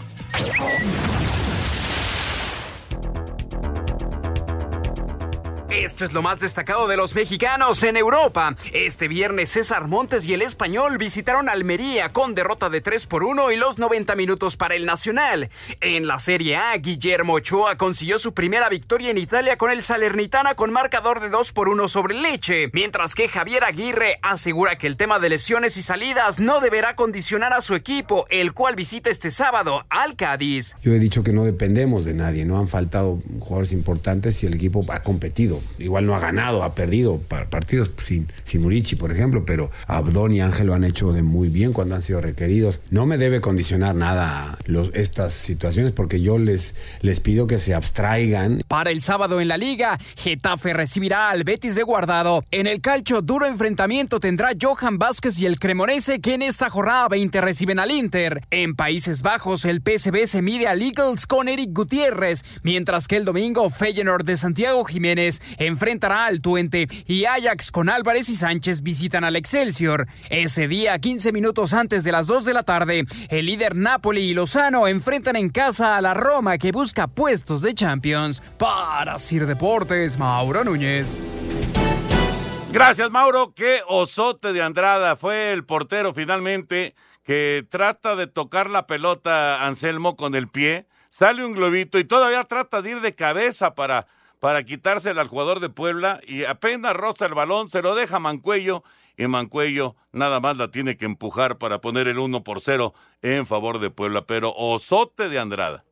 Es lo más destacado de los mexicanos en Europa. Este viernes César Montes y el español visitaron Almería con derrota de 3 por 1 y los 90 minutos para el Nacional. En la Serie A, Guillermo Ochoa consiguió su primera victoria en Italia con el Salernitana con marcador de 2 por 1 sobre Leche, mientras que Javier Aguirre asegura que el tema de lesiones y salidas no deberá condicionar a su equipo, el cual visita este sábado al Cádiz. Yo he dicho que no dependemos de nadie, no han faltado jugadores importantes y el equipo ha competido igual no ha ganado, ha perdido partidos sin, sin por ejemplo, pero Abdón y Ángel lo han hecho de muy bien cuando han sido requeridos. No me debe condicionar nada estas situaciones porque yo les, les pido que se abstraigan. Para el sábado en la liga, Getafe recibirá al Betis de Guardado. En el calcho, duro enfrentamiento tendrá Johan Vázquez y el Cremonese que en esta jornada 20 reciben al Inter. En Países Bajos, el PSV se mide al Eagles con Eric Gutiérrez, mientras que el domingo Feyenoord de Santiago Jiménez enfrentará al Tuente y Ajax con Álvarez y Sánchez visitan al Excelsior. Ese día, 15 minutos antes de las 2 de la tarde, el líder Napoli y Lozano enfrentan en casa a la Roma que busca puestos de Champions. Para Sir Deportes, Mauro Núñez. Gracias, Mauro. Qué osote de Andrada. Fue el portero finalmente que trata de tocar la pelota Anselmo con el pie. Sale un globito y todavía trata de ir de cabeza para, para quitársela al jugador de Puebla y apenas roza el balón, se lo deja Mancuello y Mancuello nada más la tiene que empujar para poner el 1 por 0 en favor de Puebla. Pero osote de Andrada.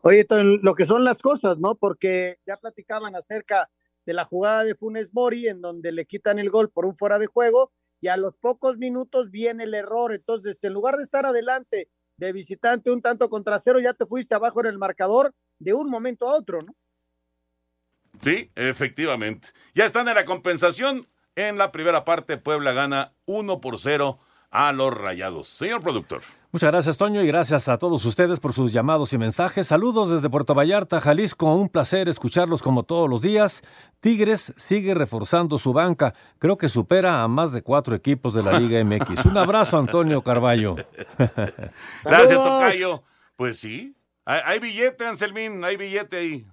Oye, lo que son las cosas, ¿no? Porque ya platicaban acerca de la jugada de Funes Mori, en donde le quitan el gol por un fuera de juego, y a los pocos minutos viene el error. Entonces, en lugar de estar adelante de visitante un tanto contra cero, ya te fuiste abajo en el marcador de un momento a otro, ¿no? Sí, efectivamente. Ya están en la compensación. En la primera parte, Puebla gana 1 por 0 a los rayados. Señor productor. Muchas gracias, Toño, y gracias a todos ustedes por sus llamados y mensajes. Saludos desde Puerto Vallarta, Jalisco. Un placer escucharlos como todos los días. Tigres sigue reforzando su banca. Creo que supera a más de cuatro equipos de la Liga MX. Un abrazo, Antonio Carballo. gracias, Tocayo. Pues sí. Hay, billete, Anselmín, hay billete ahí.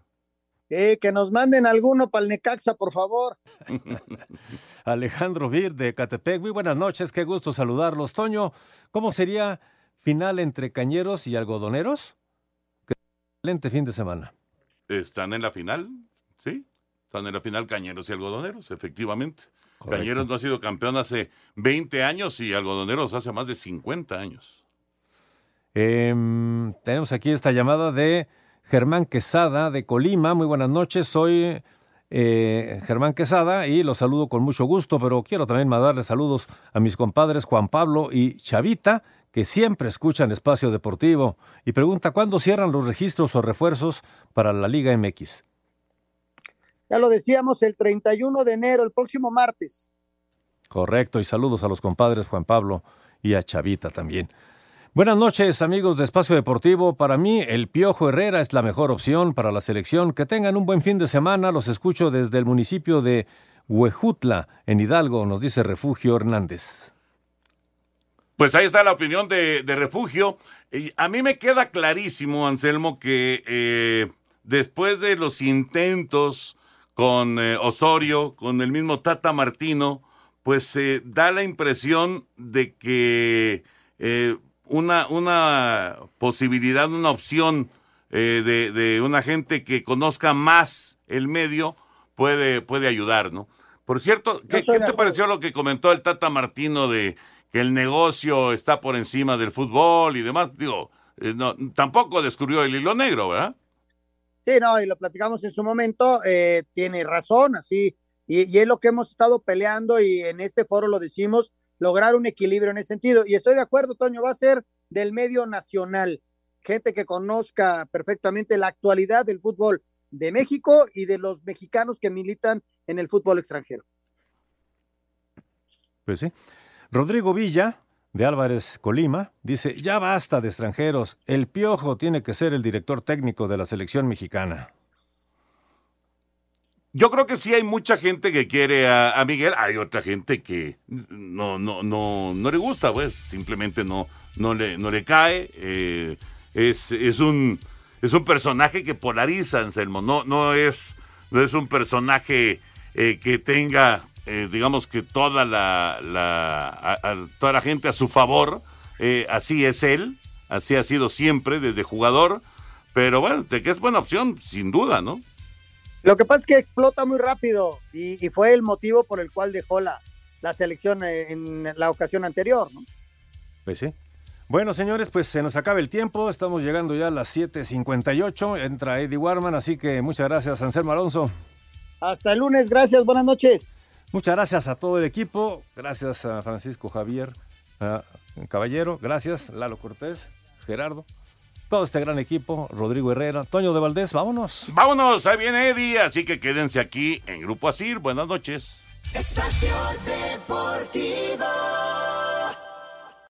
Eh, que nos manden alguno para el Necaxa, por favor. Alejandro Vir de Catepec, muy buenas noches, qué gusto saludarlos. Toño, ¿cómo sería final entre cañeros y algodoneros? Excelente fin de semana. Están en la final, sí. Están en la final cañeros y algodoneros, efectivamente. Cañeros no ha sido campeón hace 20 años y algodoneros hace más de 50 años. Em, tenemos aquí esta llamada de Germán Quesada de Colima. Muy buenas noches, soy eh, Germán Quesada y los saludo con mucho gusto, pero quiero también mandarle saludos a mis compadres Juan Pablo y Chavita, que siempre escuchan Espacio Deportivo y pregunta cuándo cierran los registros o refuerzos para la Liga MX. Ya lo decíamos, el 31 de enero, el próximo martes. Correcto, y saludos a los compadres Juan Pablo y a Chavita también. Buenas noches, amigos de Espacio Deportivo. Para mí, el Piojo Herrera es la mejor opción para la selección. Que tengan un buen fin de semana. Los escucho desde el municipio de Huejutla, en Hidalgo, nos dice Refugio Hernández. Pues ahí está la opinión de, Refugio. A mí me queda clarísimo, Anselmo, que eh, después de los intentos con eh, Osorio, con el mismo Tata Martino, pues se da la impresión de que eh, una, una posibilidad, una opción eh, de, de, una gente que conozca más el medio puede, puede ayudar, ¿no? Por cierto, ¿qué, te pareció lo que comentó el Tata Martino de que el negocio está por encima del fútbol y demás? Digo, eh, no, tampoco descubrió el hilo negro, ¿verdad? Sí, no, y lo platicamos en su momento, eh, tiene razón, así, y, y, es lo que hemos estado peleando y en este foro lo decimos, lograr un equilibrio en ese sentido. Y estoy de acuerdo, Toño, va a ser del medio nacional, gente que conozca perfectamente la actualidad del fútbol de México y de los mexicanos que militan en el fútbol extranjero. Pues sí. Rodrigo Villa, de Álvarez Colima, dice, ya basta de extranjeros, el Piojo tiene que ser el director técnico de la selección mexicana. Yo creo que sí hay mucha gente que quiere a, Miguel, hay otra gente que no, no, no, no le gusta, pues, simplemente no, no le, no le cae. Eh, es, es, un, es un personaje que polariza, Anselmo, no, no, es, no es un personaje eh, que tenga, eh, digamos que toda la, la toda la gente a su favor, así es él, así ha sido siempre desde jugador, pero bueno, de que es buena opción, sin duda, ¿no? Lo que pasa es que explota muy rápido y, fue el motivo por el cual dejó la, la selección en la ocasión anterior, ¿no? Pues sí. Bueno, señores, pues se nos acaba el tiempo. Estamos llegando ya a las 7:58. Entra Eddie Warman, así que muchas gracias, Anselmo Alonso. Hasta el lunes, gracias, buenas noches. Muchas gracias a todo el equipo. Gracias a Francisco Javier Caballero. Gracias, Lalo Cortés, Gerardo todo este gran equipo, Rodrigo Herrera, Toño de Valdés, vámonos. Vámonos, ahí viene Eddie, así que quédense aquí en Grupo Asir. Buenas noches. Espacio Deportivo.